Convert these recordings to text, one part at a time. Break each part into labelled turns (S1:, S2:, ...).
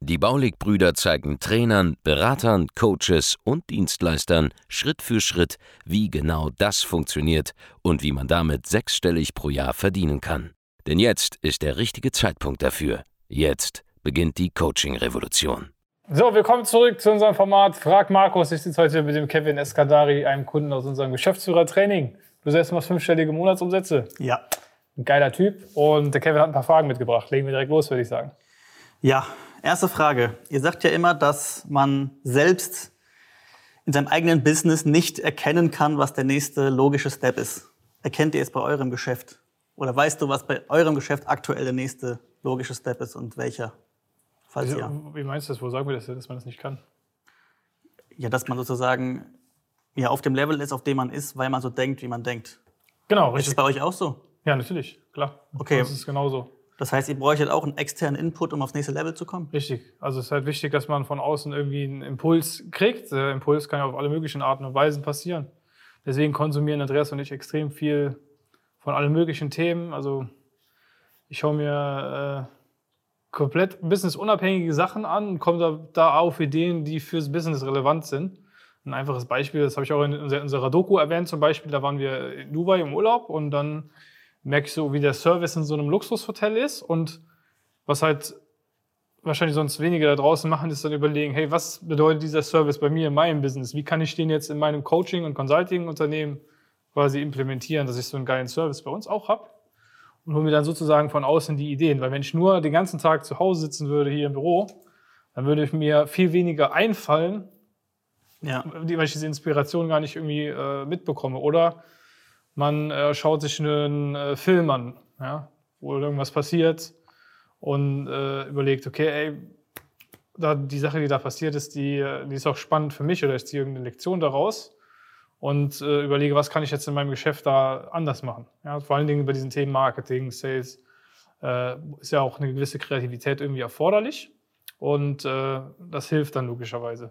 S1: Die Baulig-Brüder zeigen Trainern, Beratern, Coaches und Dienstleistern Schritt für Schritt, wie genau das funktioniert und wie man damit sechsstellig pro Jahr verdienen kann. Denn jetzt ist der richtige Zeitpunkt dafür. Jetzt beginnt die Coaching-Revolution.
S2: So, willkommen zurück zu unserem Format Frag Markus. Ich sitze heute mit dem Kevin Eskadari, einem Kunden aus unserem Geschäftsführertraining. Du selbst machst fünfstellige Monatsumsätze.
S3: Ja.
S2: Ein geiler Typ. Und der Kevin hat ein paar Fragen mitgebracht. Legen wir direkt los, würde ich sagen.
S3: Ja, erste Frage. Ihr sagt ja immer, dass man selbst in seinem eigenen Business nicht erkennen kann, was der nächste logische Step ist. Erkennt ihr es bei eurem Geschäft? Oder weißt du, was bei eurem Geschäft aktuell der nächste logische Step ist und welcher?
S2: Falls ja. Wie meinst du das? Wo sagen wir das, dass man das nicht kann?
S3: Ja, dass man sozusagen ja, auf dem Level ist, auf dem man ist, weil man so denkt, wie man denkt.
S2: Genau,
S3: richtig. Ist das bei euch auch so?
S2: Ja, natürlich, klar.
S3: Okay.
S2: Das ist genauso.
S3: Das heißt, ihr bräuchtet auch einen externen Input, um aufs nächste Level zu kommen?
S2: Richtig. Also es ist halt wichtig, dass man von außen irgendwie einen Impuls kriegt. Der Impuls kann ja auf alle möglichen Arten und Weisen passieren. Deswegen konsumieren Andreas und ich extrem viel von allen möglichen Themen. Also ich schaue mir äh, komplett businessunabhängige Sachen an und komme da, da auf Ideen, die fürs Business relevant sind. Ein einfaches Beispiel, das habe ich auch in unserer Doku erwähnt, zum Beispiel, da waren wir in Dubai im Urlaub und dann merke ich so, wie der Service in so einem Luxushotel ist und was halt wahrscheinlich sonst wenige da draußen machen, ist dann überlegen, hey, was bedeutet dieser Service bei mir in meinem Business? Wie kann ich den jetzt in meinem Coaching- und Consulting-Unternehmen quasi implementieren, dass ich so einen geilen Service bei uns auch habe? Und hole mir dann sozusagen von außen die Ideen. Weil wenn ich nur den ganzen Tag zu Hause sitzen würde, hier im Büro, dann würde mir viel weniger einfallen, ja. weil ich diese Inspiration gar nicht irgendwie äh, mitbekomme. Oder man äh, schaut sich einen äh, Film an, ja, wo irgendwas passiert und äh, überlegt, okay, ey, da, die Sache, die da passiert ist, die, die ist auch spannend für mich oder ich ziehe irgendeine Lektion daraus und äh, überlege, was kann ich jetzt in meinem Geschäft da anders machen. Ja, vor allen Dingen bei diesen Themen Marketing, Sales äh, ist ja auch eine gewisse Kreativität irgendwie erforderlich und äh, das hilft dann logischerweise.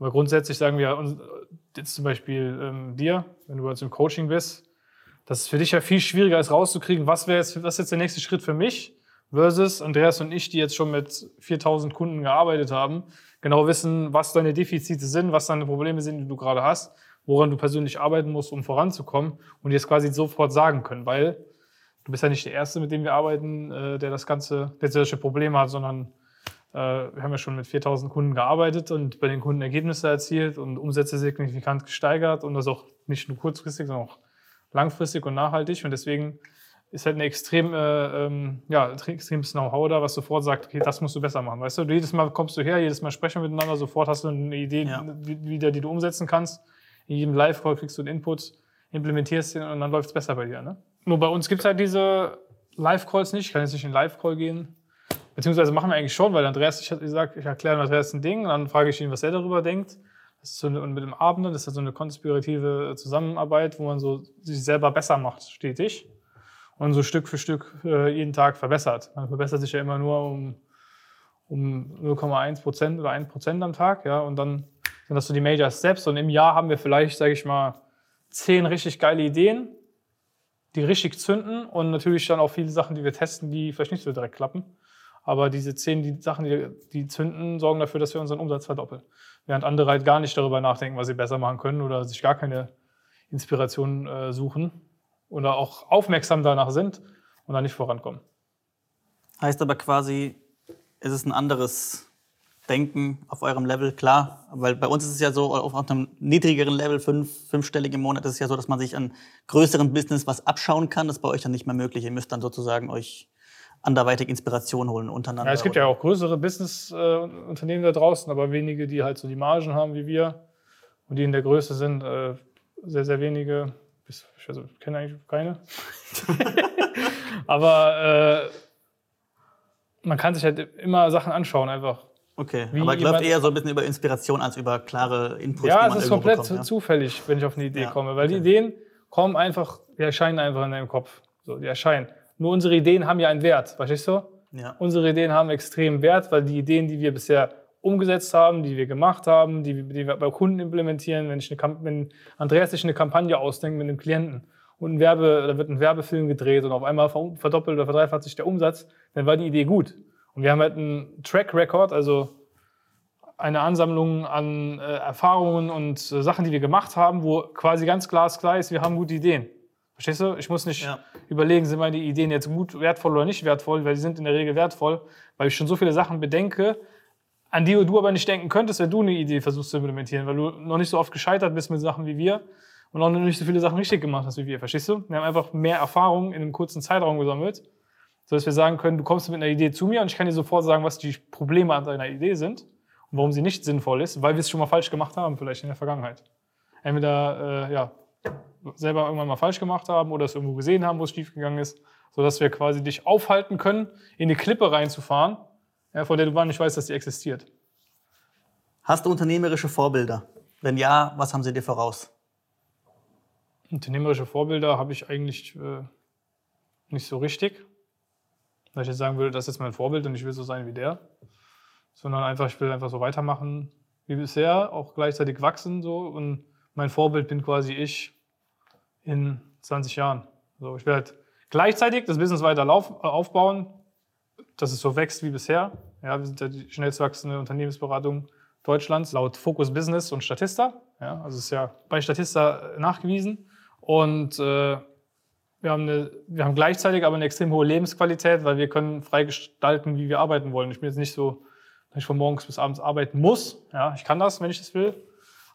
S2: Aber grundsätzlich sagen wir uns, jetzt zum Beispiel ähm, dir, wenn du bei uns im Coaching bist, dass es für dich ja viel schwieriger ist rauszukriegen, was wäre jetzt, was ist jetzt der nächste Schritt für mich versus Andreas und ich, die jetzt schon mit 4000 Kunden gearbeitet haben, genau wissen, was deine Defizite sind, was deine Probleme sind, die du gerade hast, woran du persönlich arbeiten musst, um voranzukommen und dir es quasi sofort sagen können, weil du bist ja nicht der Erste, mit dem wir arbeiten, äh, der das Ganze, der solche Probleme hat, sondern äh, wir haben ja schon mit 4000 Kunden gearbeitet und bei den Kunden Ergebnisse erzielt und Umsätze signifikant gesteigert und das auch nicht nur kurzfristig, sondern auch langfristig und nachhaltig. Und deswegen ist halt ein extrem, äh, ähm, ja, extremes Know-how da, was sofort sagt, okay, das musst du besser machen. Weißt du, jedes Mal kommst du her, jedes Mal sprechen wir miteinander, sofort hast du eine Idee ja. wieder, die du umsetzen kannst. In jedem Live-Call kriegst du einen Input, implementierst den und dann läuft es besser bei dir. Ne? Nur bei uns gibt es halt diese Live-Calls nicht. Ich kann jetzt nicht in Live-Call gehen. Beziehungsweise machen wir eigentlich schon, weil Andreas, ich, ich sag, ich erkläre Andreas ein Ding dann frage ich ihn, was er darüber denkt. Das ist so eine, und mit dem Abend, das ist so eine konspirative Zusammenarbeit, wo man so sich selber besser macht, stetig. Und so Stück für Stück äh, jeden Tag verbessert. Man verbessert sich ja immer nur um, um 0,1 Prozent oder 1 Prozent am Tag. Ja, und dann sind das so die Major Steps. Und im Jahr haben wir vielleicht, sage ich mal, zehn richtig geile Ideen, die richtig zünden. Und natürlich dann auch viele Sachen, die wir testen, die vielleicht nicht so direkt klappen. Aber diese zehn die Sachen, die, die zünden, sorgen dafür, dass wir unseren Umsatz verdoppeln während andere halt gar nicht darüber nachdenken, was sie besser machen können oder sich gar keine Inspiration äh, suchen oder auch aufmerksam danach sind und dann nicht vorankommen.
S3: Heißt aber quasi, es ist ein anderes Denken auf eurem Level, klar, weil bei uns ist es ja so, auf einem niedrigeren Level, fünf, fünfstellig im Monat, ist es ja so, dass man sich an größeren Business was abschauen kann. Das ist bei euch dann nicht mehr möglich. Ihr müsst dann sozusagen euch anderweitig Inspiration holen untereinander.
S2: Ja, es gibt ja auch größere Business-Unternehmen da draußen, aber wenige, die halt so die Margen haben wie wir und die in der Größe sind. Äh, sehr, sehr wenige. Also, ich kenne eigentlich keine. aber äh, man kann sich halt immer Sachen anschauen, einfach.
S3: Okay, Wie aber läuft eher so ein bisschen über Inspiration als über klare Inputs.
S2: Ja, es ist komplett bekommt, ja? zufällig, wenn ich auf eine Idee ja, komme. Weil okay. die Ideen kommen einfach, die erscheinen einfach in deinem Kopf. So, die erscheinen. Nur unsere Ideen haben ja einen Wert, verstehst du?
S3: Ja.
S2: Unsere Ideen haben extrem Wert, weil die Ideen, die wir bisher umgesetzt haben, die wir gemacht haben, die, die wir bei Kunden implementieren, wenn, ich eine, wenn Andreas sich eine Kampagne ausdenkt mit einem Klienten und ein Werbe, da wird ein Werbefilm gedreht und auf einmal ver- verdoppelt oder verdreifacht sich der Umsatz, dann war die Idee gut. Und wir haben halt einen Track Record, also eine Ansammlung an äh, Erfahrungen und äh, Sachen, die wir gemacht haben, wo quasi ganz glasklar ist, wir haben gute Ideen. Verstehst du? Ich muss nicht
S3: Ja.
S2: überlegen, sind meine Ideen jetzt gut, wertvoll oder nicht wertvoll, weil die sind in der Regel wertvoll, weil ich schon so viele Sachen bedenke, an die du aber nicht denken könntest, wenn du eine Idee versuchst zu implementieren, weil du noch nicht so oft gescheitert bist mit Sachen wie wir und auch noch nicht so viele Sachen richtig gemacht hast wie wir. Verstehst du? Wir haben einfach mehr Erfahrung in einem kurzen Zeitraum gesammelt, sodass wir sagen können, du kommst mit einer Idee zu mir und ich kann dir sofort sagen, was die Probleme an deiner Idee sind und warum sie nicht sinnvoll ist, weil wir es schon mal falsch gemacht haben, vielleicht in der Vergangenheit. Entweder äh, ja, selber irgendwann mal falsch gemacht haben oder es irgendwo gesehen haben, wo es schiefgegangen ist, sodass wir quasi dich aufhalten können, in eine Klippe reinzufahren, ja, von der du gar nicht weißt, dass die existiert.
S3: Hast du unternehmerische Vorbilder? Wenn ja, was haben sie dir voraus?
S2: Unternehmerische Vorbilder habe ich eigentlich äh, nicht so richtig. Weil ich jetzt sagen würde, das ist mein Vorbild und ich will so sein wie der. Sondern einfach, ich will einfach so weitermachen wie bisher, auch gleichzeitig wachsen so. Und mein Vorbild bin quasi ich in 20 Jahren. So, ich will halt gleichzeitig das Business weiter äh, aufbauen, dass es so wächst wie bisher. Ja, wir sind ja die schnellst wachsende Unternehmensberatung Deutschlands laut Focus Business und Statista. Ja, also ist ja bei Statista nachgewiesen. Und äh, wir, haben eine, wir haben gleichzeitig aber eine extrem hohe Lebensqualität, weil wir können frei gestalten, wie wir arbeiten wollen. Ich bin jetzt nicht so, dass ich von morgens bis abends arbeiten muss. Ja, ich kann das, wenn ich das will.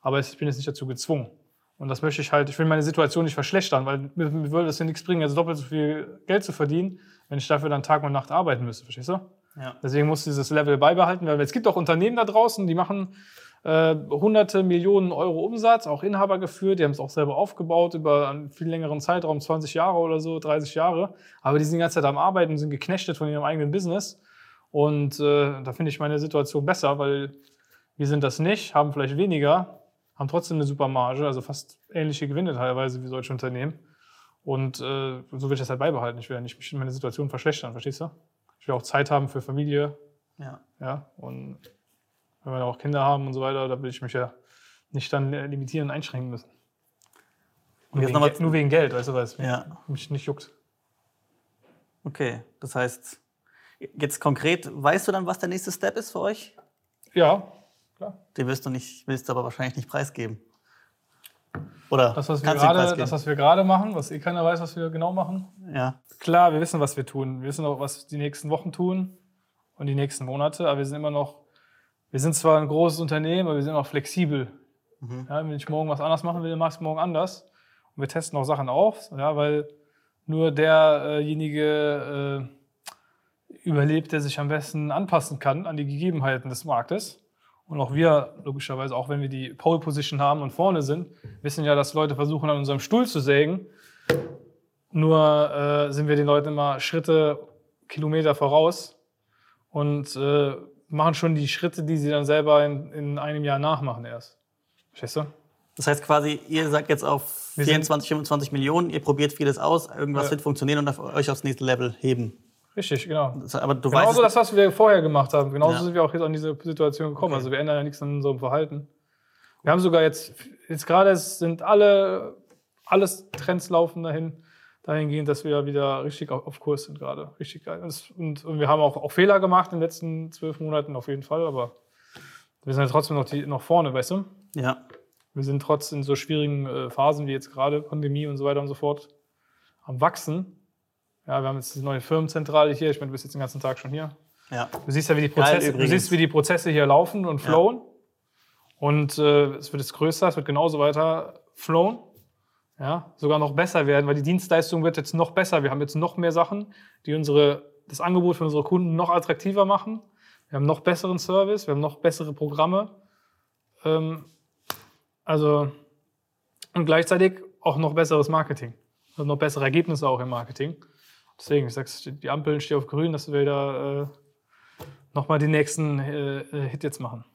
S2: Aber ich bin jetzt nicht dazu gezwungen. Und das möchte ich halt, ich will meine Situation nicht verschlechtern, weil mir, mir würde es ja nichts bringen, jetzt doppelt so viel Geld zu verdienen, wenn ich dafür dann Tag und Nacht arbeiten müsste, verstehst du?
S3: Ja.
S2: Deswegen muss dieses Level beibehalten werden. Es gibt auch Unternehmen da draußen, die machen äh, hunderte Millionen Euro Umsatz, auch Inhaber geführt, die haben es auch selber aufgebaut über einen viel längeren Zeitraum, 20 Jahre oder so, 30 Jahre. Aber die sind die ganze Zeit am Arbeiten, sind geknechtet von ihrem eigenen Business. Und äh, da finde ich meine Situation besser, weil wir sind das nicht, haben vielleicht weniger, haben trotzdem eine super Marge, also fast ähnliche Gewinne teilweise wie solche Unternehmen. Und äh, so will ich das halt beibehalten. Ich will ja nicht mich- meine Situation verschlechtern, verstehst du? Ich will auch Zeit haben für Familie,
S3: Ja.
S2: ja, und wenn wir auch Kinder haben und so weiter, da will ich mich ja nicht dann limitieren und einschränken müssen.
S3: Und
S2: Nur
S3: jetzt
S2: wegen, nur wegen Geld, weißt du, weil es
S3: Ja.
S2: mich nicht juckt.
S3: Okay, das heißt, jetzt konkret, weißt du dann, was der nächste Step ist für euch?
S2: Ja, klar.
S3: Den wirst du nicht, willst du aber wahrscheinlich nicht preisgeben. Oder
S2: Das, was wir gerade, das, was wir gerade machen, was eh keiner weiß, was wir genau machen.
S3: ja.
S2: Klar, wir wissen, was wir tun. Wir wissen auch, was die nächsten Wochen tun und die nächsten Monate, aber wir sind immer noch, wir sind zwar ein großes Unternehmen, aber wir sind auch flexibel.
S3: Mhm.
S2: Ja, wenn ich morgen was anders machen will, dann mach ich es morgen anders. Und wir testen auch Sachen auf, ja, weil nur derjenige äh, überlebt, der sich am besten anpassen kann an die Gegebenheiten des Marktes. Und auch wir, logischerweise, auch wenn wir die Pole Position haben und vorne sind, wissen ja, dass Leute versuchen, an unserem Stuhl zu sägen. Nur äh, sind wir den Leuten immer Schritte, Kilometer voraus und äh, machen schon die Schritte, die sie dann selber in, in einem Jahr nachmachen erst. Verstehst du?
S3: Das heißt quasi, ihr sagt jetzt auf
S2: Wir sind-
S3: 24, 25 Millionen, ihr probiert vieles aus, irgendwas
S2: Ja.
S3: wird funktionieren und auf euch aufs nächste Level heben.
S2: Richtig, genau.
S3: Das, aber du
S2: Genauso
S3: weißt,
S2: das, was wir vorher gemacht haben. Genauso
S3: Ja.
S2: sind wir auch jetzt an diese Situation gekommen.
S3: Okay.
S2: Also wir ändern ja nichts an unserem Verhalten. Wir haben sogar jetzt, jetzt gerade sind alle, alles Trends laufen dahin, dahingehend, dass wir wieder richtig auf, auf Kurs sind gerade. Richtig geil. Und, und, wir haben auch, auch Fehler gemacht in den letzten zwölf Monaten auf jeden Fall, aber wir sind ja trotzdem noch, die, noch vorne, weißt du?
S3: ja,
S2: Wir sind trotz in so schwierigen äh, Phasen wie jetzt gerade Pandemie und so weiter und so fort am Wachsen. Ja, wir haben jetzt die neue Firmenzentrale hier. Ich meine, du bist jetzt den ganzen Tag schon hier.
S3: ja.
S2: Du siehst ja, wie die
S3: Geil
S2: Prozesse, du siehst, wie die Prozesse hier laufen und flowen. Und äh, es wird jetzt größer, es wird genauso weiter flowen. Ja, sogar noch besser werden, weil die Dienstleistung wird jetzt noch besser. Wir haben jetzt noch mehr Sachen, die unsere, das Angebot für unsere Kunden noch attraktiver machen. Wir haben noch besseren Service, wir haben noch bessere Programme. Ähm, also, und gleichzeitig auch noch besseres Marketing. Und noch bessere Ergebnisse auch im Marketing. Deswegen, ich sag's, die Ampeln stehen auf grün, dass wir da äh, nochmal den nächsten äh, äh, Hit jetzt machen.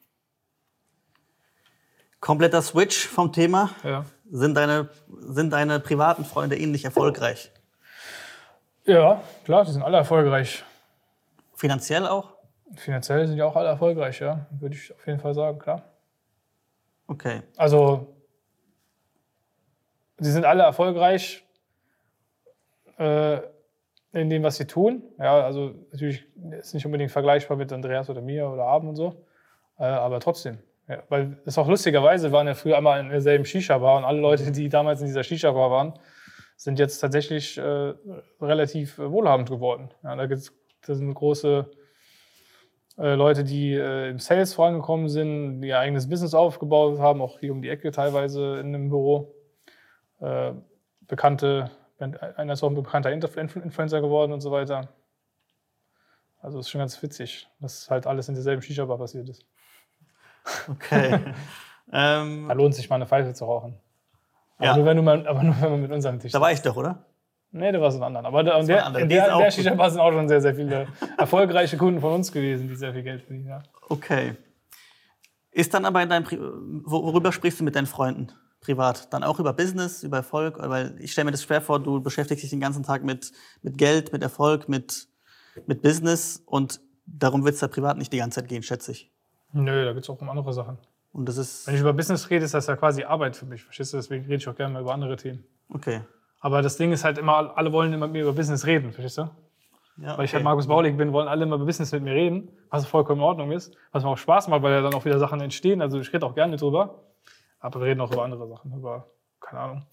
S3: Kompletter Switch vom Thema.
S2: Ja.
S3: Sind deine, sind deine privaten Freunde ähnlich erfolgreich?
S2: Ja, klar, die sind alle erfolgreich.
S3: Finanziell auch?
S2: Finanziell sind die auch alle erfolgreich, ja. Würde ich auf jeden Fall sagen, klar.
S3: Okay.
S2: Also, sie sind alle erfolgreich äh, in dem, was sie tun. Ja, also natürlich ist nicht unbedingt vergleichbar mit Andreas oder mir oder Abend und so. Äh, aber trotzdem. Ja, weil es auch lustigerweise waren ja früher einmal in derselben Shisha-Bar und alle Leute, die damals in dieser Shisha-Bar waren, sind jetzt tatsächlich äh, relativ äh, wohlhabend geworden. Ja, da gibt's, das sind große äh, Leute, die äh, im Sales vorangekommen sind, die ihr eigenes Business aufgebaut haben, auch hier um die Ecke teilweise in einem Büro. Bekannte, einer ist auch ein bekannter Influencer geworden und so weiter. Also ist schon ganz witzig, dass halt alles in derselben Shisha-Bar passiert ist.
S3: Okay. ähm,
S2: Da lohnt sich mal eine Pfeife zu rauchen. Aber,
S3: Ja.
S2: nur, wenn du mal, aber nur wenn man mit unserem Tisch
S3: da war ich doch, oder?
S2: Nee, du warst in anderen. Aber da, in
S3: war
S2: der, in der, der. Shisha-Bar sind auch schon sehr, sehr viele erfolgreiche Kunden von uns gewesen, die sehr viel Geld verdienen. Ja.
S3: Okay. Ist dann aber in deinem, worüber sprichst du mit deinen Freunden privat? Dann auch über Business, über Erfolg? Weil ich stelle mir das schwer vor, du beschäftigst dich den ganzen Tag mit, mit Geld, mit Erfolg, mit, mit Business und darum wird es da privat nicht die ganze Zeit gehen, schätze ich.
S2: Nö, da geht es auch um andere Sachen.
S3: Und das ist,
S2: Wenn ich über Business rede, ist das ja quasi Arbeit für mich. Verstehst du? Deswegen rede ich auch gerne mal über andere Themen.
S3: okay.
S2: Aber das Ding ist halt immer, alle wollen immer mit mir über Business reden, verstehst du?
S3: Ja,
S2: Weil ich halt
S3: okay.
S2: Markus Baulig bin, wollen alle immer über Business mit mir reden, was vollkommen in Ordnung ist, was mir auch Spaß macht, weil ja dann auch wieder Sachen entstehen. Also ich rede auch gerne drüber, aber wir reden auch über andere Sachen, über, keine Ahnung,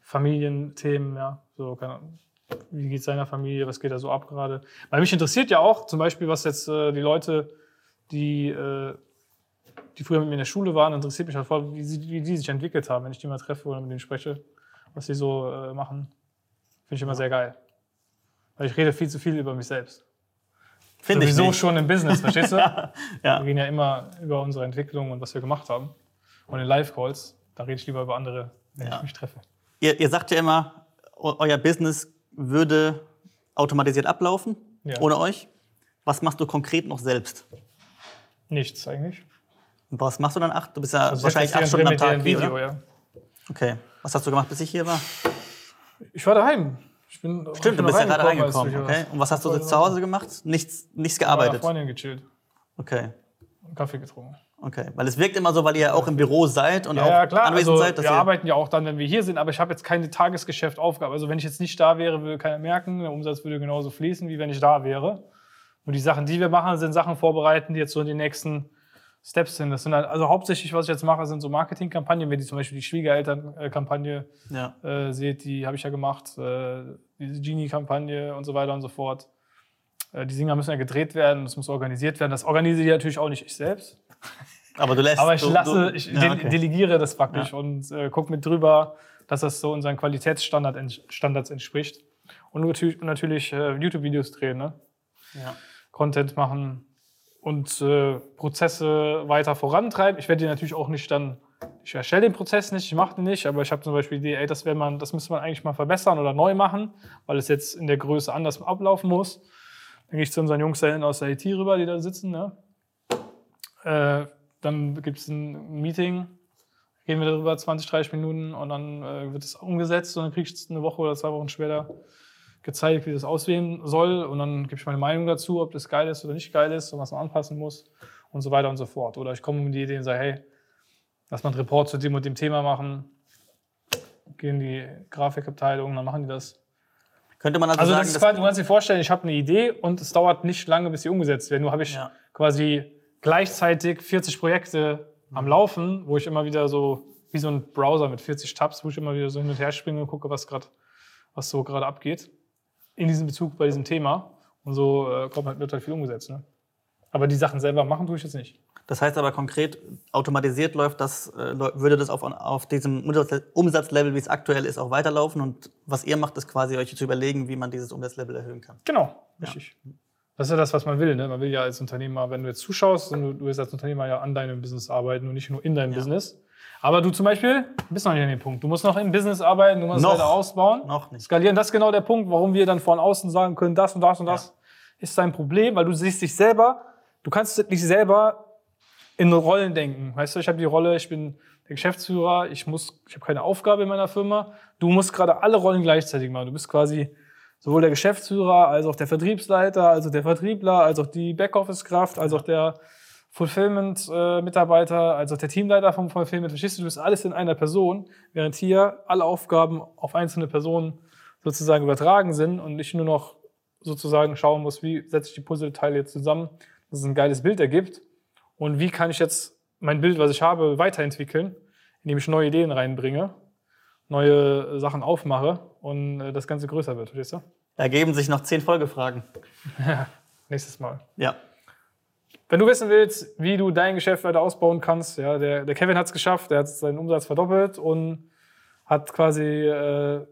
S2: Familienthemen, ja, so, keine Ahnung. Wie geht es seiner Familie, was geht da so ab gerade? Weil mich interessiert ja auch zum Beispiel, was jetzt äh, die Leute, die, äh, die früher mit mir in der Schule waren, interessiert mich halt voll, wie, sie, wie die sich entwickelt haben, wenn ich die mal treffe oder mit denen spreche, was sie so äh, machen. Finde ich immer sehr geil. Weil ich rede viel zu viel über mich selbst.
S3: Finde ich
S2: Sowieso schon im Business, verstehst du?
S3: Ja.
S2: Wir reden ja immer über unsere Entwicklung und was wir gemacht haben. In Live-Calls, da rede ich lieber über andere, wenn
S3: Ja.
S2: ich mich treffe.
S3: Ihr, ihr sagt ja immer, eu- euer Business würde automatisiert ablaufen,
S2: Ja.
S3: ohne euch. Was machst du konkret noch selbst?
S2: Nichts eigentlich.
S3: Und was machst du dann acht? Du bist ja
S2: Also
S3: wahrscheinlich acht Stunden am Tag
S2: Video, ja.
S3: Okay. Was hast du gemacht, bis ich hier war?
S2: Ich war daheim. Ich bin, ich
S3: Stimmt, du bist ja gerade
S2: reingekommen, als
S3: reingekommen. Okay. Und was hast du zu Hause gemacht? Nichts, nichts
S2: Mit meiner
S3: gearbeitet.
S2: Freundin gechillt.
S3: Okay.
S2: und Kaffee getrunken.
S3: Okay. Weil es wirkt immer so, weil ihr ja auch im Büro seid und
S2: Ja,
S3: auch
S2: ja, klar.
S3: anwesend
S2: Also,
S3: seid, dass
S2: wir arbeiten ja auch dann, wenn wir hier sind, aber ich habe jetzt keine Tagesgeschäftaufgabe. Also wenn ich jetzt nicht da wäre, würde keiner merken. Der Umsatz würde genauso fließen, wie wenn ich da wäre. Und die Sachen, die wir machen, sind Sachen vorbereiten, die jetzt so in die nächsten Steps sind. Das sind halt, also hauptsächlich, was ich jetzt mache, sind so Marketingkampagnen. Wenn ihr zum Beispiel die Schwiegereltern-Kampagne
S3: Ja.
S2: äh, seht, die habe ich ja gemacht. Äh, diese Genie-Kampagne und so weiter und so fort. Äh, die Dinger müssen ja gedreht werden, das muss organisiert werden. Das organisiere ich natürlich auch nicht ich selbst.
S3: Aber du lässt.
S2: Aber ich lasse, ich
S3: ja, okay.
S2: delegiere das praktisch
S3: Ja.
S2: und äh, gucke mit drüber, dass das so unseren Qualitätsstandards ents Standards entspricht. Und natürlich, natürlich äh, YouTube-Videos drehen, ne?
S3: ja.
S2: Content machen und äh, Prozesse weiter vorantreiben. Ich werde die natürlich auch nicht dann, ich erstelle den Prozess nicht, ich mache den nicht, aber ich habe zum Beispiel die Idee, ey, das, man, das müsste man eigentlich mal verbessern oder neu machen, weil es jetzt in der Größe anders ablaufen muss. Dann gehe ich zu unseren Jungs da hinten aus der IT rüber, die da sitzen. Ne? Äh, dann gibt es ein Meeting, gehen wir darüber 20, 30 Minuten und dann äh, wird es umgesetzt und dann kriege ich eine Woche oder zwei Wochen später gezeigt, wie das aussehen soll und dann gebe ich meine Meinung dazu, ob das geil ist oder nicht geil ist und was man anpassen muss und so weiter und so fort. Oder ich komme mit die Idee und sage, hey, lass mal einen Report zu dem und dem Thema machen, gehen die Grafikabteilung, dann machen die das.
S3: Könnte man also,
S2: Also
S3: sagen,
S2: das ist quasi, du kannst dir vorstellen, ich habe eine Idee und es dauert nicht lange, bis sie umgesetzt wird. Nur habe ich
S3: Ja.
S2: quasi gleichzeitig 40 Projekte am Laufen, wo ich immer wieder so, wie so ein Browser mit 40 Tabs, wo ich immer wieder so hin und her springe und gucke, was, grad, was so gerade abgeht. In diesem Bezug bei diesem Thema. Und so äh, kommt halt, wird halt viel umgesetzt. Ne? Aber die Sachen selber machen tue ich jetzt nicht.
S3: Das heißt aber konkret, automatisiert läuft das, äh, würde das auf, auf diesem Umsatz- Umsatzlevel, wie es aktuell ist, auch weiterlaufen. Und was ihr macht, ist quasi euch zu überlegen, wie man dieses Umsatzlevel erhöhen kann.
S2: Genau, richtig. Das ist ja das, was man will. Ne? Man will ja als Unternehmer, wenn du jetzt zuschaust, und du, du willst als Unternehmer ja an deinem Business arbeiten und nicht nur in deinem
S3: Ja.
S2: Business. Aber du zum Beispiel bist noch nicht an dem Punkt. Du musst noch im Business arbeiten, du musst
S3: Noch.
S2: weiter ausbauen.
S3: Noch nicht.
S2: Skalieren, das ist genau der Punkt, warum wir dann von außen sagen können, das und das und das ist dein Problem, weil du siehst dich selber, du kannst nicht selber in Rollen denken. Weißt du, ich habe die Rolle, ich bin der Geschäftsführer, ich muss, ich habe keine Aufgabe in meiner Firma. Du musst gerade alle Rollen gleichzeitig machen. Du bist quasi sowohl der Geschäftsführer, als auch der Vertriebsleiter, als auch der Vertriebler, als auch die Backoffice-Kraft, als auch der Fulfillment-Mitarbeiter, als auch der Teamleiter vom Fulfillment. Verstehst du, du bist alles in einer Person, während hier alle Aufgaben auf einzelne Personen sozusagen übertragen sind und ich nur noch sozusagen schauen muss, wie setze ich die Puzzleteile jetzt zusammen, dass es ein geiles Bild ergibt und wie kann ich jetzt mein Bild, was ich habe, weiterentwickeln, indem ich neue Ideen reinbringe, neue Sachen aufmache und äh, das Ganze größer wird, verstehst du?
S3: Da ergeben sich noch zehn Folgefragen.
S2: Nächstes Mal.
S3: Ja.
S2: Wenn du wissen willst, wie du dein Geschäft weiter ausbauen kannst, ja, der, der Kevin hat es geschafft, der hat seinen Umsatz verdoppelt und hat quasi äh,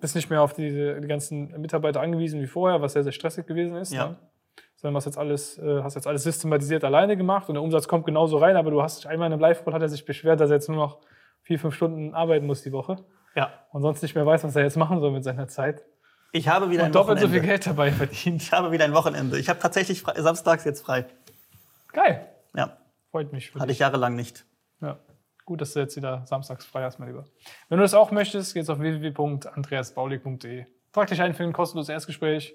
S2: bist nicht mehr auf die, die ganzen Mitarbeiter angewiesen wie vorher, was sehr, sehr stressig gewesen ist.
S3: Ja.
S2: Ne? Sondern hast jetzt alles, äh, hast jetzt alles systematisiert alleine gemacht und der Umsatz kommt genauso rein, aber du hast dich einmal in einem Live-Call hat er sich beschwert, dass er jetzt nur noch vier, fünf Stunden arbeiten muss die Woche
S3: Ja.
S2: und sonst nicht mehr weiß, was er jetzt machen soll mit seiner Zeit.
S3: Ich habe wieder ein
S2: Und doppelt so
S3: Wochenende.
S2: viel Geld dabei verdient.
S3: Ich habe wieder ein Wochenende. Ich habe tatsächlich frei, samstags jetzt frei.
S2: Geil.
S3: Ja.
S2: Freut mich.
S3: Hatte
S2: dich.
S3: ich jahrelang nicht.
S2: Ja. Gut, dass du jetzt wieder samstags frei hast, mein Lieber. Wenn du das auch möchtest, geht's auf www.andreasbaulig.de. Trag dich ein für ein kostenloses Erstgespräch